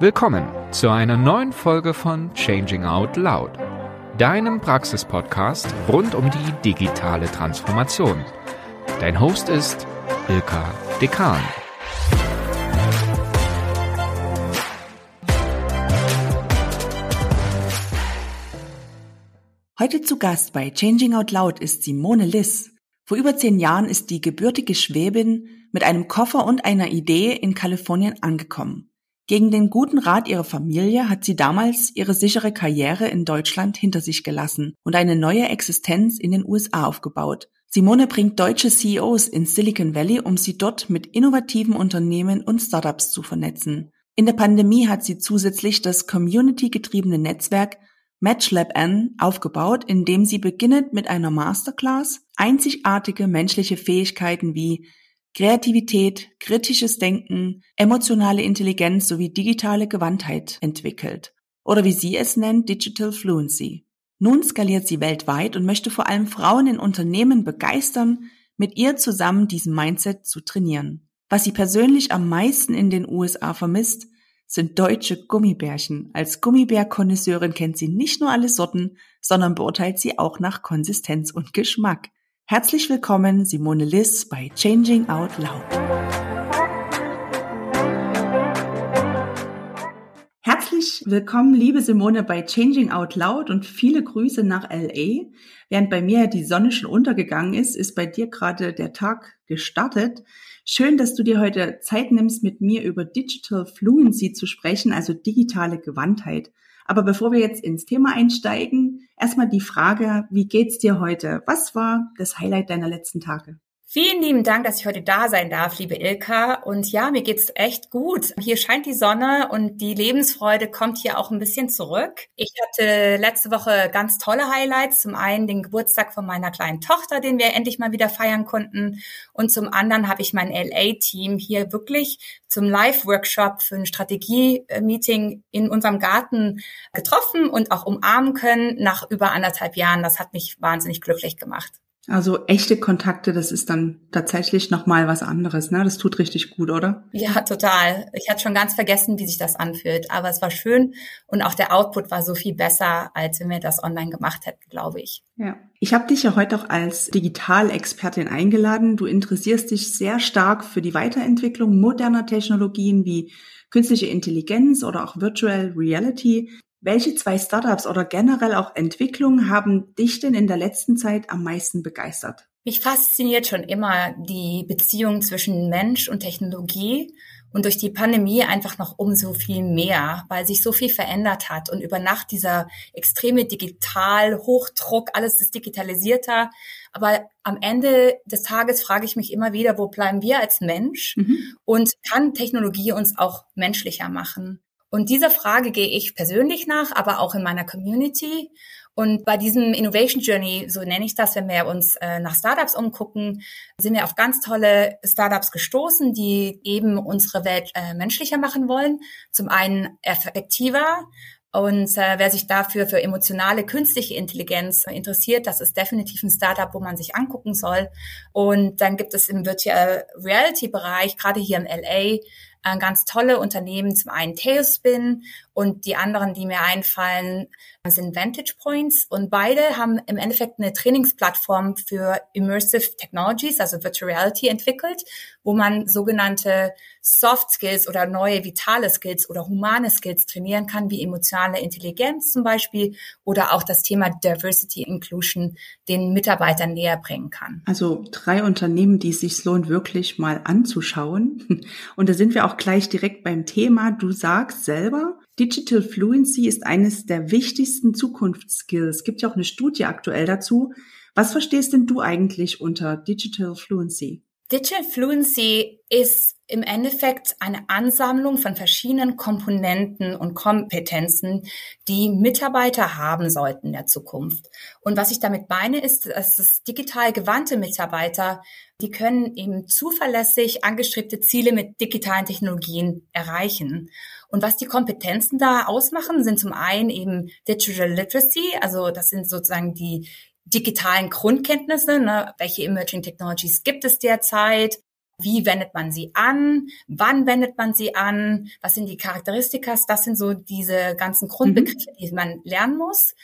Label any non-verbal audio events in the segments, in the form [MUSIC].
Willkommen zu einer neuen Folge von Changing Out Loud, deinem Praxispodcast rund um die digitale Transformation. Dein Host ist Ilka Dekan. Heute zu Gast bei Changing Out Loud ist Simone Liss. Vor über zehn Jahren ist die gebürtige Schwäbin mit einem Koffer und einer Idee in Kalifornien angekommen. Gegen den guten Rat ihrer Familie hat sie damals ihre sichere Karriere in Deutschland hinter sich gelassen und eine neue Existenz in den USA aufgebaut. Simone bringt deutsche CEOs in Silicon Valley, um sie dort mit innovativen Unternehmen und Startups zu vernetzen. In der Pandemie hat sie zusätzlich das community-getriebene Netzwerk MatchLab N aufgebaut, indem sie beginnend mit einer Masterclass einzigartige menschliche Fähigkeiten wie Kreativität, kritisches Denken, emotionale Intelligenz sowie digitale Gewandtheit entwickelt. Oder wie sie es nennt, Digital Fluency. Nun skaliert sie weltweit und möchte vor allem Frauen in Unternehmen begeistern, mit ihr zusammen diesen Mindset zu trainieren. Was sie persönlich am meisten in den USA vermisst, sind deutsche Gummibärchen. Als Gummibär-Konnoisseurin kennt sie nicht nur alle Sorten, sondern beurteilt sie auch nach Konsistenz und Geschmack. Herzlich willkommen, Simone Liss bei Changing Out Loud. Herzlich willkommen, liebe Simone, bei Changing Out Loud und viele Grüße nach LA. Während bei mir die Sonne schon untergegangen ist, ist bei dir gerade der Tag gestartet. Schön, dass du dir heute Zeit nimmst, mit mir über Digital Fluency zu sprechen, also digitale Gewandtheit. Aber bevor wir jetzt ins Thema einsteigen, erstmal die Frage, wie geht's dir heute? Was war das Highlight deiner letzten Tage? Vielen lieben Dank, dass ich heute da sein darf, liebe Ilka. Und ja, mir geht's echt gut. Hier scheint die Sonne und die Lebensfreude kommt hier auch ein bisschen zurück. Ich hatte letzte Woche ganz tolle Highlights. Zum einen den Geburtstag von meiner kleinen Tochter, den wir endlich mal wieder feiern konnten. Und zum anderen habe ich mein LA-Team hier wirklich zum Live-Workshop für ein Strategie-Meeting in unserem Garten getroffen und auch umarmen können nach über anderthalb Jahren. Das hat mich wahnsinnig glücklich gemacht. Also echte Kontakte, das ist dann tatsächlich nochmal was anderes, ne? Das tut richtig gut, oder? Ja, total. Ich hatte schon ganz vergessen, wie sich das anfühlt. Aber es war schön und auch der Output war so viel besser, als wenn wir das online gemacht hätten, glaube ich. Ja. Ich habe dich ja heute auch als Digitalexpertin eingeladen. Du interessierst dich sehr stark für die Weiterentwicklung moderner Technologien wie künstliche Intelligenz oder auch Virtual Reality. Welche zwei Startups oder generell auch Entwicklungen haben dich denn in der letzten Zeit am meisten begeistert? Mich fasziniert schon immer die Beziehung zwischen Mensch und Technologie und durch die Pandemie einfach noch umso viel mehr, weil sich so viel verändert hat und über Nacht dieser extreme Digital, Hochdruck, alles ist digitalisierter. Aber am Ende des Tages frage ich mich immer wieder, wo bleiben wir als Mensch mhm. und kann Technologie uns auch menschlicher machen? Und dieser Frage gehe ich persönlich nach, aber auch in meiner Community. Und bei diesem Innovation Journey, so nenne ich das, wenn wir uns äh, nach Startups umgucken, sind wir auf ganz tolle Startups gestoßen, die eben unsere Welt äh, menschlicher machen wollen. Zum einen effektiver, und äh, wer sich dafür für emotionale künstliche Intelligenz interessiert, das ist definitiv ein Startup, wo man sich angucken soll. Und dann gibt es im Virtual Reality Bereich, gerade hier in LA, ganz tolle Unternehmen. Zum einen Tailspin und die anderen, die mir einfallen, sind Vantage Points. Und beide haben im Endeffekt eine Trainingsplattform für Immersive Technologies, also Virtual Reality entwickelt, wo man sogenannte Soft Skills oder neue vitale Skills oder humane Skills trainieren kann, wie emotionale Intelligenz zum Beispiel oder auch das Thema Diversity Inclusion den Mitarbeitern näher bringen kann. Also drei Unternehmen, die es sich lohnt, wirklich mal anzuschauen. [LAUGHS] Und da sind wir auch gleich direkt beim Thema. Du sagst selber, Digital Fluency ist eines der wichtigsten Zukunftsskills. Es gibt ja auch eine Studie aktuell dazu. Was verstehst denn du eigentlich unter Digital Fluency? Digital Fluency ist im Endeffekt eine Ansammlung von verschiedenen Komponenten und Kompetenzen, die Mitarbeiter haben sollten in der Zukunft. Und was ich damit meine, ist, dass es digital gewandte Mitarbeiter, die können eben zuverlässig angestrebte Ziele mit digitalen Technologien erreichen. Und was die Kompetenzen da ausmachen, sind zum einen eben Digital Literacy, also das sind sozusagen die digitalen Grundkenntnisse, ne? welche Emerging Technologies gibt es derzeit, Wie wendet man sie an? Wann wendet man sie an? Was sind die Charakteristika? Das sind so diese ganzen Grundbegriffe, mhm. die man lernen muss.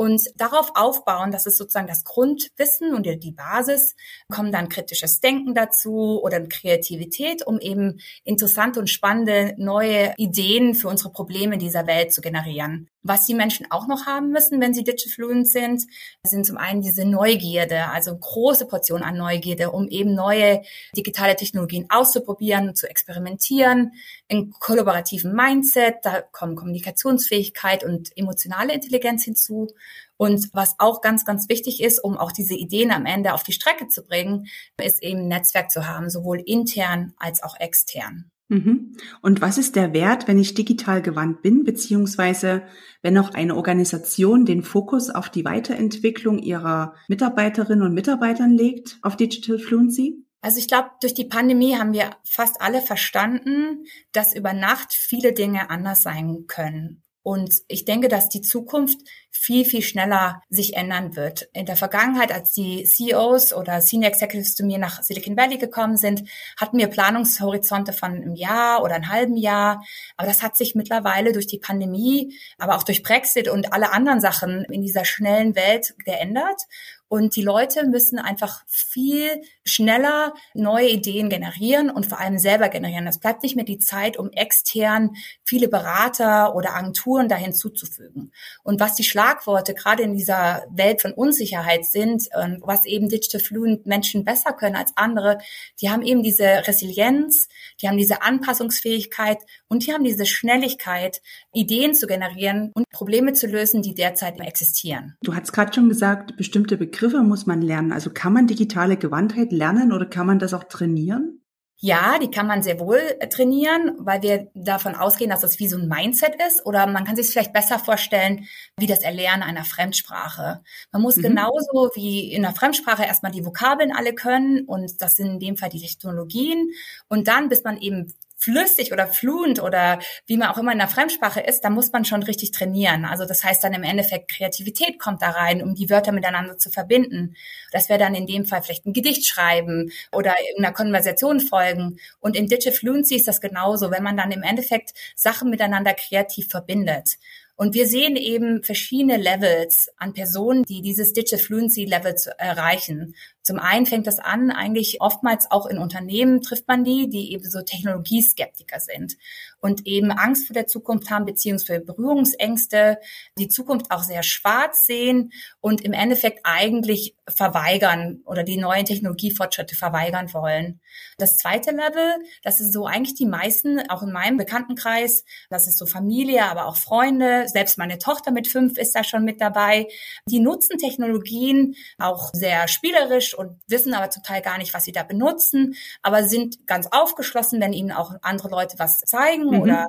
Und darauf aufbauen, das ist sozusagen das Grundwissen und die Basis, kommen dann kritisches Denken dazu oder Kreativität, um eben interessante und spannende neue Ideen für unsere Probleme dieser Welt zu generieren. Was die Menschen auch noch haben müssen, wenn sie Digital Fluent sind, sind zum einen diese Neugierde, also große Portion an Neugierde, um eben neue digitale Technologien auszuprobieren, zu experimentieren, in kollaborativen Mindset, da kommen Kommunikationsfähigkeit und emotionale Intelligenz hinzu. Und was auch ganz, ganz wichtig ist, um auch diese Ideen am Ende auf die Strecke zu bringen, ist eben Netzwerk zu haben, sowohl intern als auch extern. Mhm. Und was ist der Wert, wenn ich digital gewandt bin, beziehungsweise wenn auch eine Organisation den Fokus auf die Weiterentwicklung ihrer Mitarbeiterinnen und Mitarbeitern legt, auf Digital Fluency? Also ich glaube, durch die Pandemie haben wir fast alle verstanden, dass über Nacht viele Dinge anders sein können. Und ich denke, dass die Zukunft viel, viel schneller sich ändern wird. In der Vergangenheit, als die CEOs oder Senior Executives zu mir nach Silicon Valley gekommen sind, hatten wir Planungshorizonte von einem Jahr oder einem halben Jahr. Aber das hat sich mittlerweile durch die Pandemie, aber auch durch Brexit und alle anderen Sachen in dieser schnellen Welt geändert. Und die Leute müssen einfach viel schneller neue Ideen generieren und vor allem selber generieren. Es bleibt nicht mehr die Zeit, um extern viele Berater oder Agenturen dahin zuzufügen. Und was die Schlagworte gerade in dieser Welt von Unsicherheit sind, was eben Digital Fluent Menschen besser können als andere, die haben eben diese Resilienz, die haben diese Anpassungsfähigkeit und die haben diese Schnelligkeit, Ideen zu generieren und Probleme zu lösen, die derzeit existieren. Du hast gerade schon gesagt, bestimmte Begriffe muss man lernen. Also kann man digitale Gewandtheit lernen oder kann man das auch trainieren? Ja, die kann man sehr wohl äh, trainieren, weil wir davon ausgehen, dass das wie so ein Mindset ist. Oder man kann sich es vielleicht besser vorstellen, wie das Erlernen einer Fremdsprache. Man muss mhm. genauso wie in einer Fremdsprache erstmal die Vokabeln alle können und das sind in dem Fall die Technologien. Und dann, bis man eben flüssig oder fluent oder wie man auch immer in der Fremdsprache ist, da muss man schon richtig trainieren. Also das heißt dann im Endeffekt Kreativität kommt da rein, um die Wörter miteinander zu verbinden. Das wäre dann in dem Fall vielleicht ein Gedicht schreiben oder in einer Konversation folgen. Und in Digital Fluency ist das genauso, wenn man dann im Endeffekt Sachen miteinander kreativ verbindet. Und wir sehen eben verschiedene Levels an Personen, die dieses Digital Fluency Level zu erreichen. Zum einen fängt das an, eigentlich oftmals auch in Unternehmen trifft man die, die eben so Technologieskeptiker sind und eben Angst vor der Zukunft haben, beziehungsweise Berührungsängste, die Zukunft auch sehr schwarz sehen und im Endeffekt eigentlich verweigern oder die neuen Technologiefortschritte verweigern wollen. Das zweite Level, das ist so eigentlich die meisten, auch in meinem Bekanntenkreis, das ist so Familie, aber auch Freunde, selbst meine Tochter mit fünf ist da schon mit dabei. Die nutzen Technologien auch sehr spielerisch und wissen aber zum Teil gar nicht, was sie da benutzen, aber sind ganz aufgeschlossen, wenn ihnen auch andere Leute was zeigen mhm. oder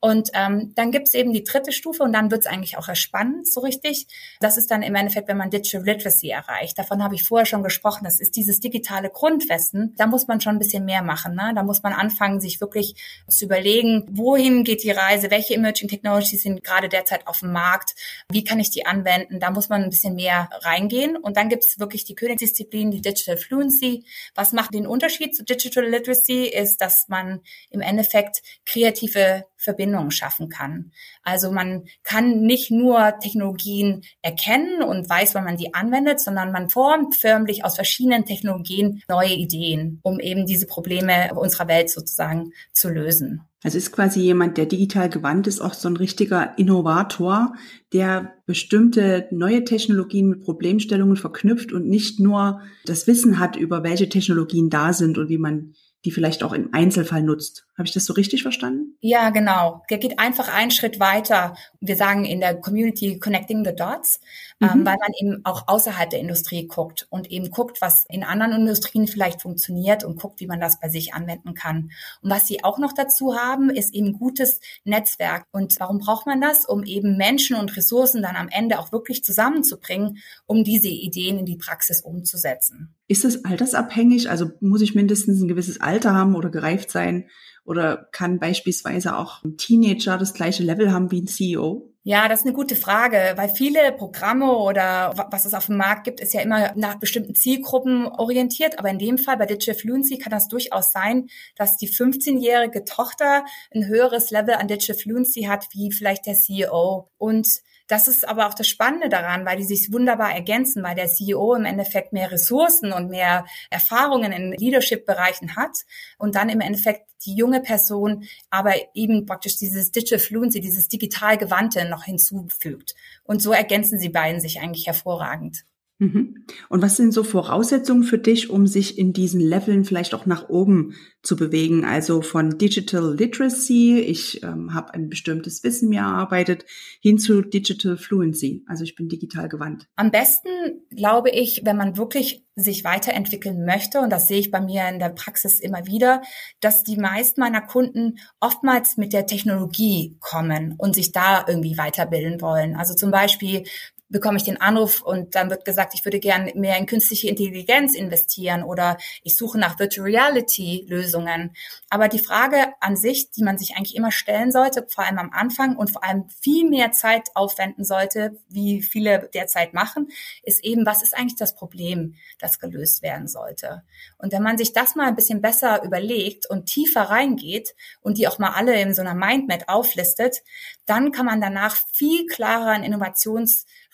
und ähm, dann gibt's eben die dritte Stufe und dann wird's eigentlich auch spannend, so richtig. Das ist dann im Endeffekt, wenn man Digital Literacy erreicht. Davon habe ich vorher schon gesprochen. Das ist dieses digitale Grundwissen. Da muss man schon ein bisschen mehr machen. Ne? Da muss man anfangen, sich wirklich zu überlegen, wohin geht die Reise, welche Emerging Technologies sind gerade derzeit auf dem Markt, wie kann ich die anwenden. Da muss man ein bisschen mehr reingehen. Und dann gibt's wirklich die Königsdisziplin, die Digital Fluency. Was macht den Unterschied zu Digital Literacy, ist, dass man im Endeffekt kreative Verbindungen schaffen kann. Also man kann nicht nur Technologien erkennen und weiß, wann man die anwendet, sondern man formt förmlich aus verschiedenen Technologien neue Ideen, um eben diese Probleme unserer Welt sozusagen zu lösen. Also ist quasi jemand, der digital gewandt ist, auch so ein richtiger Innovator, der bestimmte neue Technologien mit Problemstellungen verknüpft und nicht nur das Wissen hat über welche Technologien da sind und wie man die vielleicht auch im Einzelfall nutzt. Habe ich das so richtig verstanden? Ja, genau. Der geht einfach einen Schritt weiter. Wir sagen in der Community Connecting the Dots, ähm, mhm. ähm, weil man eben auch außerhalb der Industrie guckt und eben guckt, was in anderen Industrien vielleicht funktioniert und guckt, wie man das bei sich anwenden kann. Und was sie auch noch dazu haben, ist eben gutes Netzwerk. Und warum braucht man das? Um eben Menschen und Ressourcen dann am Ende auch wirklich zusammenzubringen, um diese Ideen in die Praxis umzusetzen. Ist es altersabhängig? Also muss ich mindestens ein gewisses Alter haben oder gereift sein? Oder kann beispielsweise auch ein Teenager das gleiche Level haben wie ein CEO? Ja, das ist eine gute Frage, weil viele Programme oder was es auf dem Markt gibt, ist ja immer nach bestimmten Zielgruppen orientiert. Aber in dem Fall bei Digital Fluency kann das durchaus sein, dass die 15-jährige Tochter ein höheres Level an Digital Fluency hat wie vielleicht der CEO. Und das ist aber auch das Spannende daran, weil die sich wunderbar ergänzen, weil der CEO im Endeffekt mehr Ressourcen und mehr Erfahrungen in Leadership-Bereichen hat und dann im Endeffekt die junge Person aber eben praktisch dieses Digital Fluency, dieses digital Gewandte noch hinzufügt. Und so ergänzen sie beiden sich eigentlich hervorragend. Mhm. Und was sind so Voraussetzungen für dich, um sich in diesen Leveln vielleicht auch nach oben zu bewegen? Also von Digital Literacy, ich ähm, habe ein bestimmtes Wissen mir erarbeitet, hin zu Digital Fluency. Also ich bin digital gewandt. Am besten glaube ich, wenn man wirklich sich weiterentwickeln möchte, und das sehe ich bei mir in der Praxis immer wieder, dass die meisten meiner Kunden oftmals mit der Technologie kommen und sich da irgendwie weiterbilden wollen. Also zum Beispiel bekomme ich den Anruf und dann wird gesagt, ich würde gerne mehr in künstliche Intelligenz investieren oder ich suche nach Virtual Reality Lösungen. Aber die Frage an sich, die man sich eigentlich immer stellen sollte, vor allem am Anfang und vor allem viel mehr Zeit aufwenden sollte, wie viele derzeit machen, ist eben, was ist eigentlich das Problem, das gelöst werden sollte? Und wenn man sich das mal ein bisschen besser überlegt und tiefer reingeht und die auch mal alle in so einer Mindmap auflistet, dann kann man danach viel klarer ein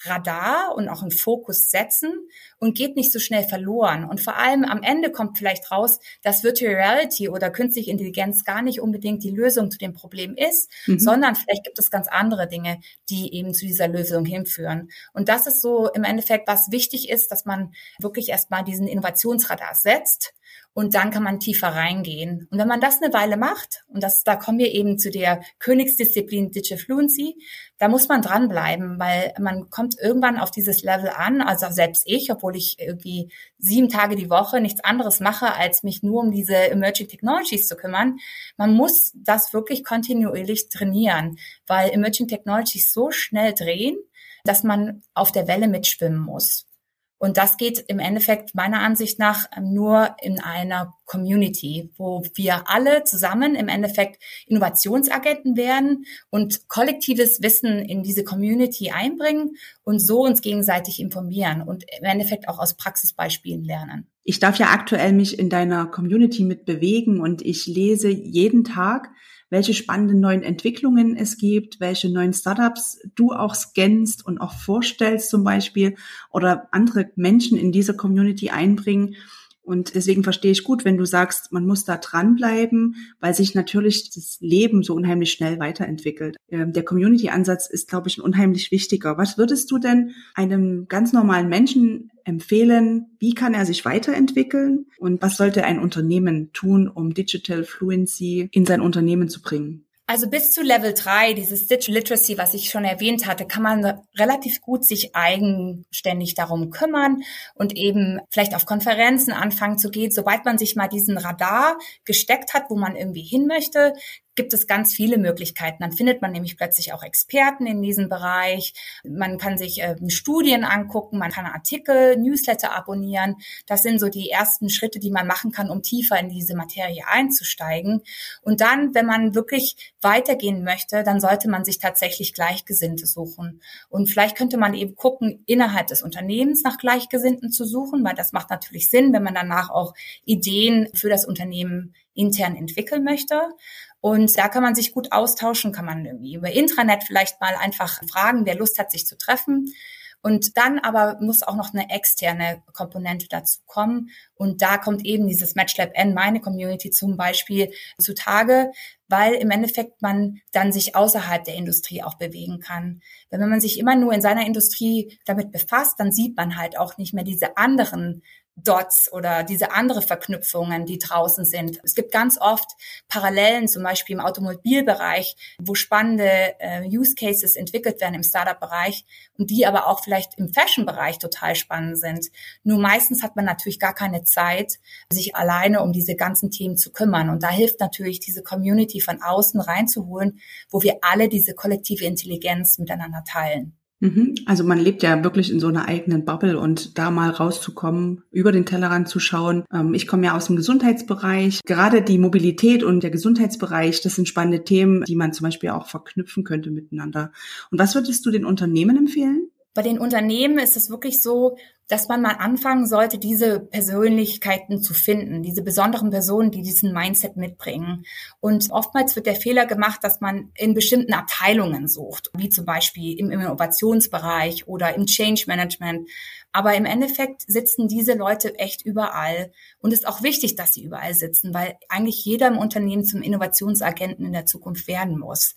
Innovationsradar und auch einen Fokus setzen und geht nicht so schnell verloren. Und vor allem am Ende kommt vielleicht raus, dass Virtual Reality oder künstliche Intelligenz gar nicht unbedingt die Lösung zu dem Problem ist, mhm. sondern vielleicht gibt es ganz andere Dinge, die eben zu dieser Lösung hinführen. Und das ist so im Endeffekt, was wichtig ist, dass man wirklich erstmal diesen Innovationsradar setzt und dann kann man tiefer reingehen. Und wenn man das eine Weile macht, und das, da kommen wir eben zu der Königsdisziplin Digital Fluency, da muss man dranbleiben, weil man kommt irgendwann auf dieses Level an, also selbst ich, obwohl ich irgendwie sieben Tage die Woche nichts anderes mache, als mich nur um diese Emerging Technologies zu kümmern. Man muss das wirklich kontinuierlich trainieren, weil Emerging Technologies so schnell drehen, dass man auf der Welle mitschwimmen muss. Und das geht im Endeffekt meiner Ansicht nach nur in einer Community, wo wir alle zusammen im Endeffekt Innovationsagenten werden und kollektives Wissen in diese Community einbringen und so uns gegenseitig informieren und im Endeffekt auch aus Praxisbeispielen lernen. Ich darf ja aktuell mich in deiner Community mit bewegen und ich lese jeden Tag welche spannenden neuen Entwicklungen es gibt, welche neuen Startups du auch scannst und auch vorstellst zum Beispiel oder andere Menschen in diese Community einbringen. Und deswegen verstehe ich gut, wenn du sagst, man muss da dranbleiben, weil sich natürlich das Leben so unheimlich schnell weiterentwickelt. Ähm, der Community-Ansatz ist, glaube ich, ein unheimlich wichtiger. Was würdest du denn einem ganz normalen Menschen empfehlen? Wie kann er sich weiterentwickeln? Und was sollte ein Unternehmen tun, um Digital Fluency in sein Unternehmen zu bringen? Also bis zu Level 3, dieses Digital Literacy, was ich schon erwähnt hatte, kann man relativ gut sich eigenständig darum kümmern und eben vielleicht auf Konferenzen anfangen zu gehen. Sobald man sich mal diesen Radar gesteckt hat, wo man irgendwie hin möchte, gibt es ganz viele Möglichkeiten. Dann findet man nämlich plötzlich auch Experten in diesem Bereich. Man kann sich äh, Studien angucken, man kann Artikel, Newsletter abonnieren. Das sind so die ersten Schritte, die man machen kann, um tiefer in diese Materie einzusteigen. Und dann, wenn man wirklich weitergehen möchte, dann sollte man sich tatsächlich Gleichgesinnte suchen. Und vielleicht könnte man eben gucken, innerhalb des Unternehmens nach Gleichgesinnten zu suchen, weil das macht natürlich Sinn, wenn man danach auch Ideen für das Unternehmen intern entwickeln möchte. Und da kann man sich gut austauschen, kann man irgendwie über Intranet vielleicht mal einfach fragen, wer Lust hat, sich zu treffen. Und dann aber muss auch noch eine externe Komponente dazu kommen. Und da kommt eben dieses MatchLab N, meine Community zum Beispiel, zutage, weil im Endeffekt man dann sich außerhalb der Industrie auch bewegen kann. Wenn man sich immer nur in seiner Industrie damit befasst, dann sieht man halt auch nicht mehr diese anderen Dots oder diese andere Verknüpfungen, die draußen sind. Es gibt ganz oft Parallelen, zum Beispiel im Automobilbereich, wo spannende äh, Use Cases entwickelt werden im Startup-Bereich und die aber auch vielleicht im Fashion-Bereich total spannend sind. Nur meistens hat man natürlich gar keine Zeit, sich alleine um diese ganzen Themen zu kümmern. Und da hilft natürlich diese Community von außen reinzuholen, wo wir alle diese kollektive Intelligenz miteinander teilen. Mhm. Also man lebt ja wirklich in so einer eigenen Bubble und da mal rauszukommen, über den Tellerrand zu schauen. Ähm, ich komme ja aus dem Gesundheitsbereich. Gerade die Mobilität und der Gesundheitsbereich, das sind spannende Themen, die man zum Beispiel auch verknüpfen könnte miteinander. Und was würdest du den Unternehmen empfehlen? Bei den Unternehmen ist es wirklich so, dass man mal anfangen sollte, diese Persönlichkeiten zu finden, diese besonderen Personen, die diesen Mindset mitbringen. Und oftmals wird der Fehler gemacht, dass man in bestimmten Abteilungen sucht, wie zum Beispiel im Innovationsbereich oder im Change Management. Aber im Endeffekt sitzen diese Leute echt überall. Und ist auch wichtig, dass sie überall sitzen, weil eigentlich jeder im Unternehmen zum Innovationsagenten in der Zukunft werden muss.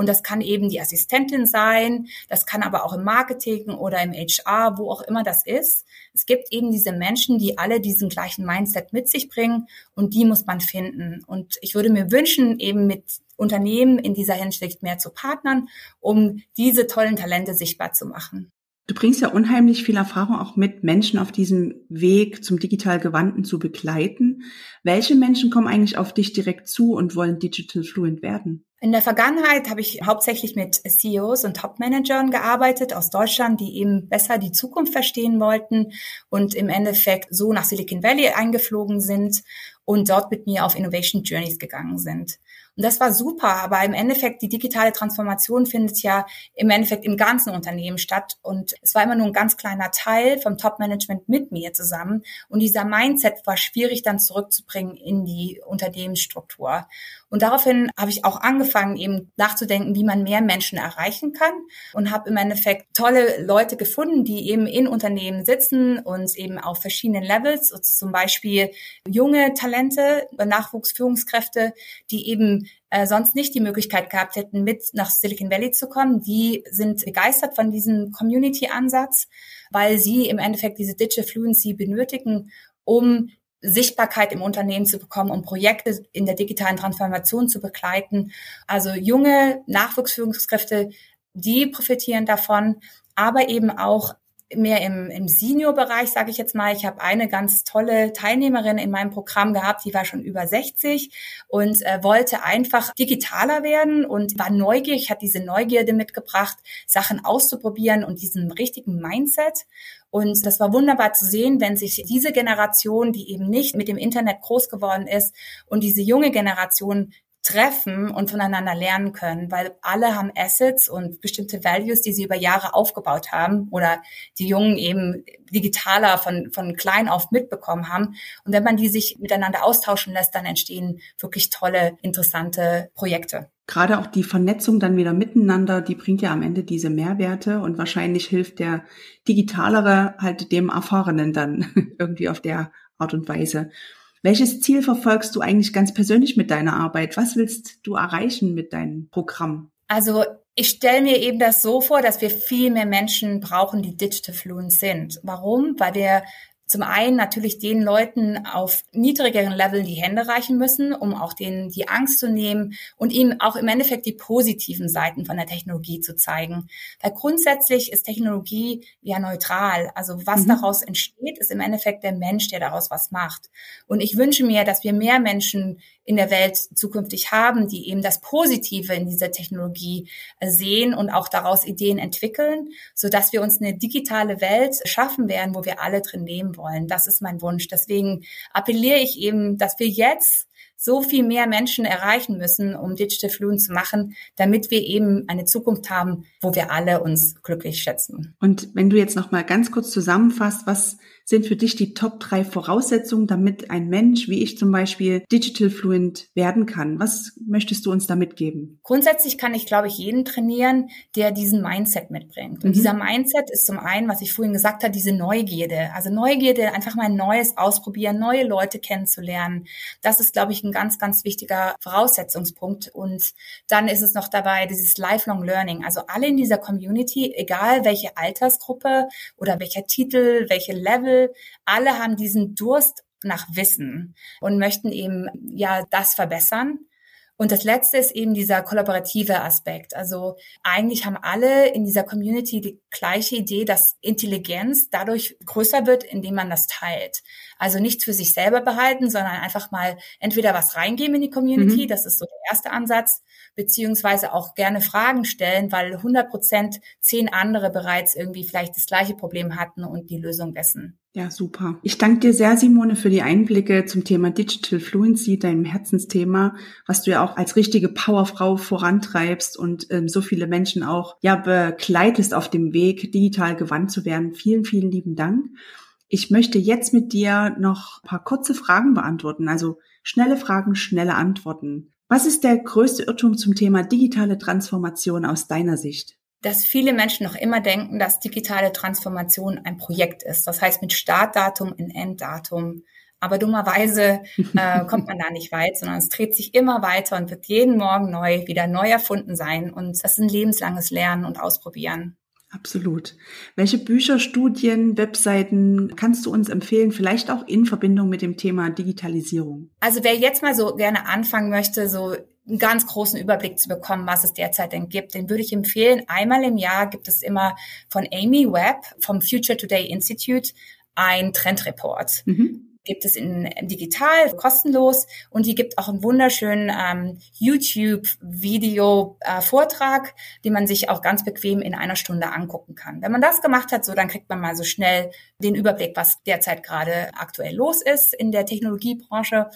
Und das kann eben die Assistentin sein, das kann aber auch im Marketing oder im HR, wo auch immer das ist. Es gibt eben diese Menschen, die alle diesen gleichen Mindset mit sich bringen und die muss man finden. Und ich würde mir wünschen, eben mit Unternehmen in dieser Hinsicht mehr zu partnern, um diese tollen Talente sichtbar zu machen. Du bringst ja unheimlich viel Erfahrung auch mit, Menschen auf diesem Weg zum digital Gewandten zu begleiten. Welche Menschen kommen eigentlich auf dich direkt zu und wollen digital fluent werden? In der Vergangenheit habe ich hauptsächlich mit CEOs und Top-Managern gearbeitet aus Deutschland, die eben besser die Zukunft verstehen wollten und im Endeffekt so nach Silicon Valley eingeflogen sind und dort mit mir auf Innovation Journeys gegangen sind. Und das war super, aber im Endeffekt, die digitale Transformation findet ja im Endeffekt im ganzen Unternehmen statt. Und es war immer nur ein ganz kleiner Teil vom Top-Management mit mir zusammen. Und dieser Mindset war schwierig dann zurückzubringen in die Unternehmensstruktur. Und daraufhin habe ich auch angefangen, eben nachzudenken, wie man mehr Menschen erreichen kann und habe im Endeffekt tolle Leute gefunden, die eben in Unternehmen sitzen und eben auf verschiedenen Levels, also zum Beispiel junge Talente, Nachwuchsführungskräfte, die eben äh, sonst nicht die Möglichkeit gehabt hätten, mit nach Silicon Valley zu kommen. Die sind begeistert von diesem Community-Ansatz, weil sie im Endeffekt diese Digital Fluency benötigen, um Sichtbarkeit im Unternehmen zu bekommen, um Projekte in der digitalen Transformation zu begleiten. Also junge Nachwuchsführungskräfte, die profitieren davon, aber eben auch mehr im, im Senior-Bereich, sage ich jetzt mal. Ich habe eine ganz tolle Teilnehmerin in meinem Programm gehabt, die war schon über 60 und äh, wollte einfach digitaler werden und war neugierig, hat diese Neugierde mitgebracht, Sachen auszuprobieren und diesen richtigen Mindset. Und das war wunderbar zu sehen, wenn sich diese Generation, die eben nicht mit dem Internet groß geworden ist und diese junge Generation treffen und voneinander lernen können, weil alle haben Assets und bestimmte Values, die sie über Jahre aufgebaut haben oder die Jungen eben digitaler von, von klein auf mitbekommen haben. Und wenn man die sich miteinander austauschen lässt, dann entstehen wirklich tolle, interessante Projekte. Gerade auch die Vernetzung dann wieder miteinander, die bringt ja am Ende diese Mehrwerte und wahrscheinlich hilft der digitalere halt dem Erfahrenen dann [LAUGHS] irgendwie auf der Art und Weise. Welches Ziel verfolgst du eigentlich ganz persönlich mit deiner Arbeit? Was willst du erreichen mit deinem Programm? Also ich stelle mir eben das so vor, dass wir viel mehr Menschen brauchen, die digital fluent sind. Warum? Weil wir zum einen natürlich den Leuten auf niedrigeren Leveln die Hände reichen müssen, um auch denen die Angst zu nehmen und ihnen auch im Endeffekt die positiven Seiten von der Technologie zu zeigen. Weil grundsätzlich ist Technologie ja neutral. Also was mhm. daraus entsteht, ist im Endeffekt der Mensch, der daraus was macht. Und ich wünsche mir, dass wir mehr Menschen in der Welt zukünftig haben, die eben das Positive in dieser Technologie äh, sehen und auch daraus Ideen entwickeln, so dass wir uns eine digitale Welt schaffen werden, wo wir alle drin leben wollen. Das ist mein Wunsch. Deswegen appelliere ich eben, dass wir jetzt so viel mehr Menschen erreichen müssen, um Digital Fluent zu machen, damit wir eben eine Zukunft haben, wo wir alle uns glücklich schätzen. Und wenn du jetzt noch mal ganz kurz zusammenfasst, was sind für dich die Top drei Voraussetzungen, damit ein Mensch wie ich zum Beispiel Digital Fluent werden kann? Was möchtest du uns da mitgeben? Grundsätzlich kann ich, glaube ich, jeden trainieren, der diesen Mindset mitbringt. Und mhm. dieser Mindset ist zum einen, was ich vorhin gesagt habe, diese Neugierde. Also Neugierde, einfach mal Neues ausprobieren, neue Leute kennenzulernen. Das ist, glaube ich, ein ganz, ganz wichtiger Voraussetzungspunkt. Und dann ist es noch dabei, dieses Lifelong Learning. Also alle in dieser Community, egal welche Altersgruppe oder welcher Titel, welche Level, alle haben diesen Durst nach Wissen und möchten eben ja das verbessern. Und das letzte ist eben dieser kollaborative Aspekt. Also eigentlich haben alle in dieser Community die gleiche Idee, dass Intelligenz dadurch größer wird, indem man das teilt. Also nichts für sich selber behalten, sondern einfach mal entweder was reingeben in die Community, mhm. das ist so der erste Ansatz, beziehungsweise auch gerne Fragen stellen, weil 100 Prozent zehn andere bereits irgendwie vielleicht das gleiche Problem hatten und die Lösung dessen. Ja, super. Ich danke dir sehr, Simone, für die Einblicke zum Thema Digital Fluency, deinem Herzensthema, was du ja auch als richtige Powerfrau vorantreibst und ähm, so viele Menschen auch ja begleitest auf dem Weg, digital gewandt zu werden. Vielen, vielen lieben Dank. Ich möchte jetzt mit dir noch ein paar kurze Fragen beantworten, also schnelle Fragen, schnelle Antworten. Was ist der größte Irrtum zum Thema digitale Transformation aus deiner Sicht? Dass viele Menschen noch immer denken, dass digitale Transformation ein Projekt ist. Das heißt mit Startdatum in Enddatum. Aber dummerweise [LAUGHS] äh, kommt man da nicht weit, sondern es dreht sich immer weiter und wird jeden Morgen neu, wieder neu erfunden sein. Und das ist ein lebenslanges Lernen und Ausprobieren. Absolut. Welche Bücher, Studien, Webseiten kannst du uns empfehlen, vielleicht auch in Verbindung mit dem Thema Digitalisierung? Also wer jetzt mal so gerne anfangen möchte, so einen ganz großen Überblick zu bekommen, was es derzeit denn gibt, den würde ich empfehlen. Einmal im Jahr gibt es immer von Amy Webb vom Future Today Institute ein Trendreport. Mhm gibt es in, digital kostenlos und die gibt auch einen wunderschönen ähm, YouTube-Video-Vortrag, äh, den man sich auch ganz bequem in einer Stunde angucken kann. Wenn man das gemacht hat, so dann kriegt man mal so schnell den Überblick, was derzeit gerade aktuell los ist in der Technologiebranche.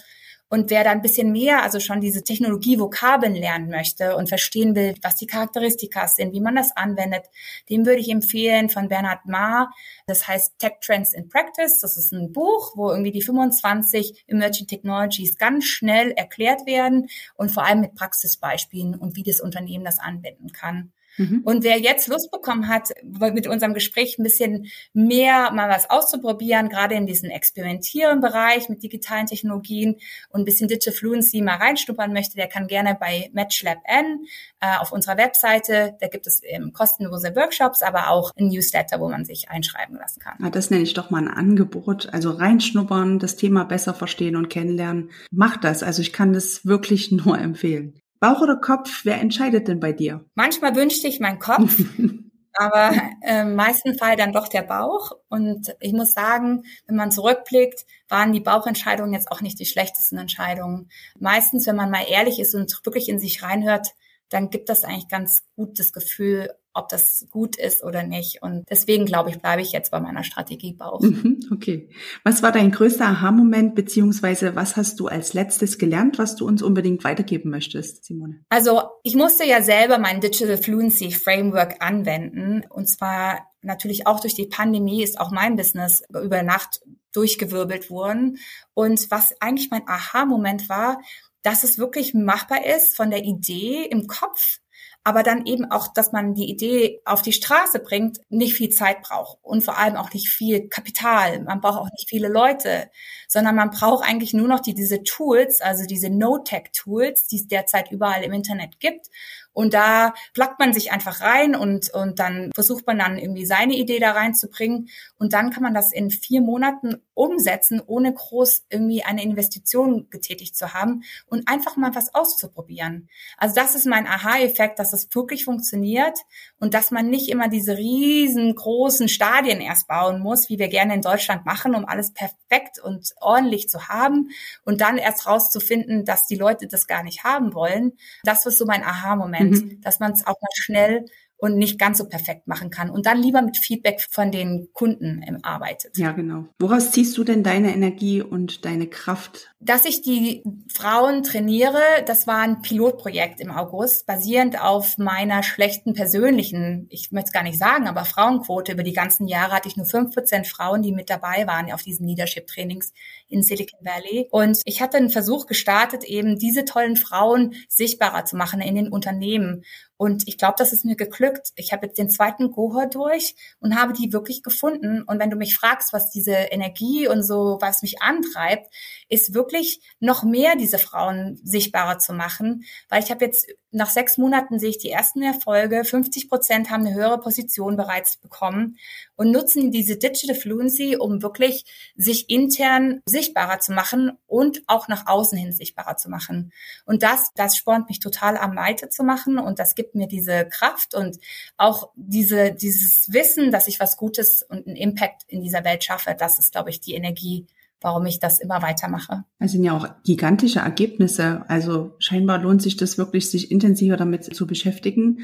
Und wer da ein bisschen mehr, also schon diese Technologie-Vokabeln lernen möchte und verstehen will, was die Charakteristika sind, wie man das anwendet, dem würde ich empfehlen von Bernhard Ma. Das heißt Tech Trends in Practice. Das ist ein Buch, wo irgendwie die 25 Emerging Technologies ganz schnell erklärt werden und vor allem mit Praxisbeispielen und wie das Unternehmen das anwenden kann. Mhm. Und wer jetzt Lust bekommen hat, mit unserem Gespräch ein bisschen mehr mal was auszuprobieren, gerade in diesen experimentieren Bereich mit digitalen Technologien und ein bisschen Digital Fluency mal reinstuppern möchte, der kann gerne bei MatchLab N äh, auf unserer Webseite, da gibt es ähm, kostenlose Workshops, aber auch ein Newsletter, wo man sich einschreiben lassen kann. Ja, das nenne ich doch mal ein Angebot. Also reinschnuppern, das Thema besser verstehen und kennenlernen. Macht das. Also ich kann das wirklich [LAUGHS] nur empfehlen. Bauch oder Kopf, wer entscheidet denn bei dir? Manchmal wünschte ich meinen Kopf, [LAUGHS] aber im meisten Fall dann doch der Bauch. Und ich muss sagen, wenn man zurückblickt, waren die Bauchentscheidungen jetzt auch nicht die schlechtesten Entscheidungen. Meistens, wenn man mal ehrlich ist und wirklich in sich reinhört, dann gibt das eigentlich ganz gut das Gefühl, ob das gut ist oder nicht. Und deswegen glaube ich, bleibe ich jetzt bei meiner Strategie Bauch. Mhm, okay. Was war dein größter Aha-Moment, beziehungsweise was hast du als letztes gelernt, was du uns unbedingt weitergeben möchtest, Simone? Also ich musste ja selber mein Digital Fluency Framework anwenden. Und zwar natürlich auch durch die Pandemie ist auch mein Business über Nacht durchgewirbelt worden. Und was eigentlich mein Aha-Moment war, dass es wirklich machbar ist von der Idee im Kopf aber dann eben auch, dass man die Idee auf die Straße bringt, nicht viel Zeit braucht und vor allem auch nicht viel Kapital. Man braucht auch nicht viele Leute, sondern man braucht eigentlich nur noch die, diese Tools, also diese No-Tech-Tools, die es derzeit überall im Internet gibt und da plackt man sich einfach rein und, und dann versucht man dann irgendwie seine Idee da reinzubringen. Und dann kann man das in vier Monaten umsetzen, ohne groß irgendwie eine Investition getätigt zu haben und einfach mal was auszuprobieren. Also das ist mein Aha-Effekt, dass es wirklich funktioniert und dass man nicht immer diese riesengroßen Stadien erst bauen muss, wie wir gerne in Deutschland machen, um alles perfekt und ordentlich zu haben und dann erst rauszufinden, dass die Leute das gar nicht haben wollen. Das ist so mein Aha-Moment mhm. dass man es auch mal schnell und nicht ganz so perfekt machen kann und dann lieber mit Feedback von den Kunden ähm, arbeitet. Ja, genau. Woraus ziehst du denn deine Energie und deine Kraft? Dass ich die Frauen trainiere, das war ein Pilotprojekt im August, basierend auf meiner schlechten persönlichen, ich möchte es gar nicht sagen, aber Frauenquote. Über die ganzen Jahre hatte ich nur fünf Prozent Frauen, die mit dabei waren auf diesen Leadership-Trainings in Silicon Valley. Und ich hatte einen Versuch gestartet, eben diese tollen Frauen sichtbarer zu machen in den Unternehmen. Und ich glaube, das ist mir geglückt. Ich habe jetzt den zweiten Kohort durch und habe die wirklich gefunden. Und wenn du mich fragst, was diese Energie und so, was mich antreibt, ist wirklich noch mehr diese Frauen sichtbarer zu machen. Weil ich habe jetzt nach sechs Monaten sehe ich die ersten Erfolge. 50 Prozent haben eine höhere Position bereits bekommen und nutzen diese Digital Fluency, um wirklich sich intern sichtbarer zu machen und auch nach außen hin sichtbarer zu machen. Und das, das spornt mich total am weiterzumachen und das gibt mir diese Kraft und auch diese, dieses Wissen, dass ich was Gutes und einen Impact in dieser Welt schaffe. Das ist, glaube ich, die Energie, warum ich das immer weitermache. Es sind ja auch gigantische Ergebnisse. Also scheinbar lohnt sich das wirklich, sich intensiver damit zu beschäftigen.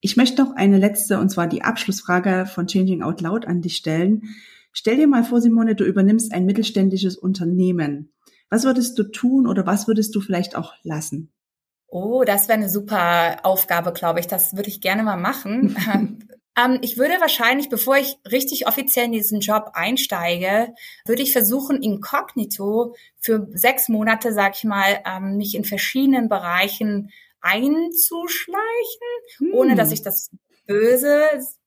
Ich möchte noch eine letzte, und zwar die Abschlussfrage von Changing Out Loud an dich stellen. Stell dir mal vor, Simone, du übernimmst ein mittelständisches Unternehmen. Was würdest du tun oder was würdest du vielleicht auch lassen? Oh, das wäre eine super Aufgabe, glaube ich. Das würde ich gerne mal machen. [LAUGHS] ähm, ich würde wahrscheinlich, bevor ich richtig offiziell in diesen Job einsteige, würde ich versuchen, inkognito für sechs Monate, sag ich mal, ähm, mich in verschiedenen Bereichen einzuschleichen, hm. ohne dass hm. ich das Böse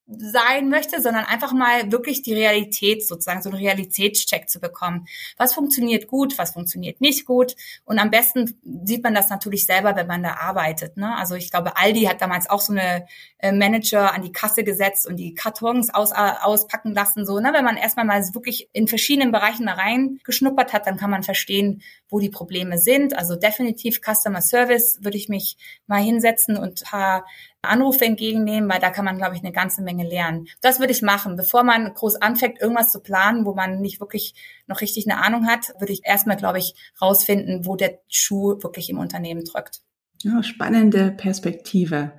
sein möchte, sondern einfach mal wirklich die Realität sozusagen, so einen Realitätscheck zu bekommen. Was funktioniert gut, was funktioniert nicht gut? Und am besten sieht man das natürlich selber, wenn man da arbeitet. Ne? Also ich glaube, Aldi hat damals auch so eine äh, Manager an die Kasse gesetzt und die Kartons aus, äh, auspacken lassen. So, ne? Wenn man erstmal mal wirklich in verschiedenen Bereichen da reingeschnuppert hat, dann kann man verstehen, wo die Probleme sind. Also definitiv Customer Service würde ich mich mal hinsetzen und paar Anrufe entgegennehmen, weil da kann man, glaube ich, eine ganze Menge lernen. Das würde ich machen. Bevor man groß anfängt, irgendwas zu planen, wo man nicht wirklich noch richtig eine Ahnung hat, würde ich erstmal, glaube ich, rausfinden, wo der Schuh wirklich im Unternehmen drückt. Ja, spannende Perspektive.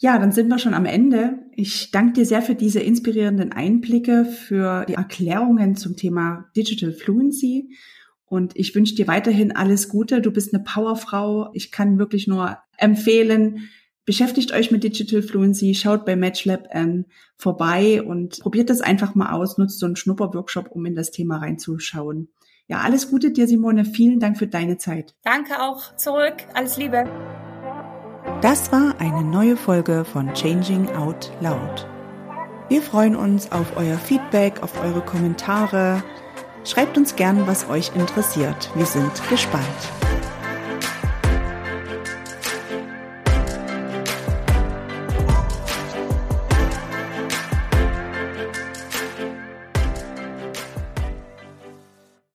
Ja, dann sind wir schon am Ende. Ich danke dir sehr für diese inspirierenden Einblicke, für die Erklärungen zum Thema Digital Fluency. Und ich wünsche dir weiterhin alles Gute. Du bist eine Powerfrau. Ich kann wirklich nur empfehlen, beschäftigt euch mit Digital Fluency, schaut bei MatchLab ähm, vorbei und probiert das einfach mal aus, nutzt so einen Schnupperworkshop, um in das Thema reinzuschauen. Ja, alles Gute dir, Simone. Vielen Dank für deine Zeit. Danke auch zurück. Alles Liebe. Das war eine neue Folge von Changing Out Loud. Wir freuen uns auf euer Feedback, auf eure Kommentare. Schreibt uns gern, was euch interessiert. Wir sind gespannt.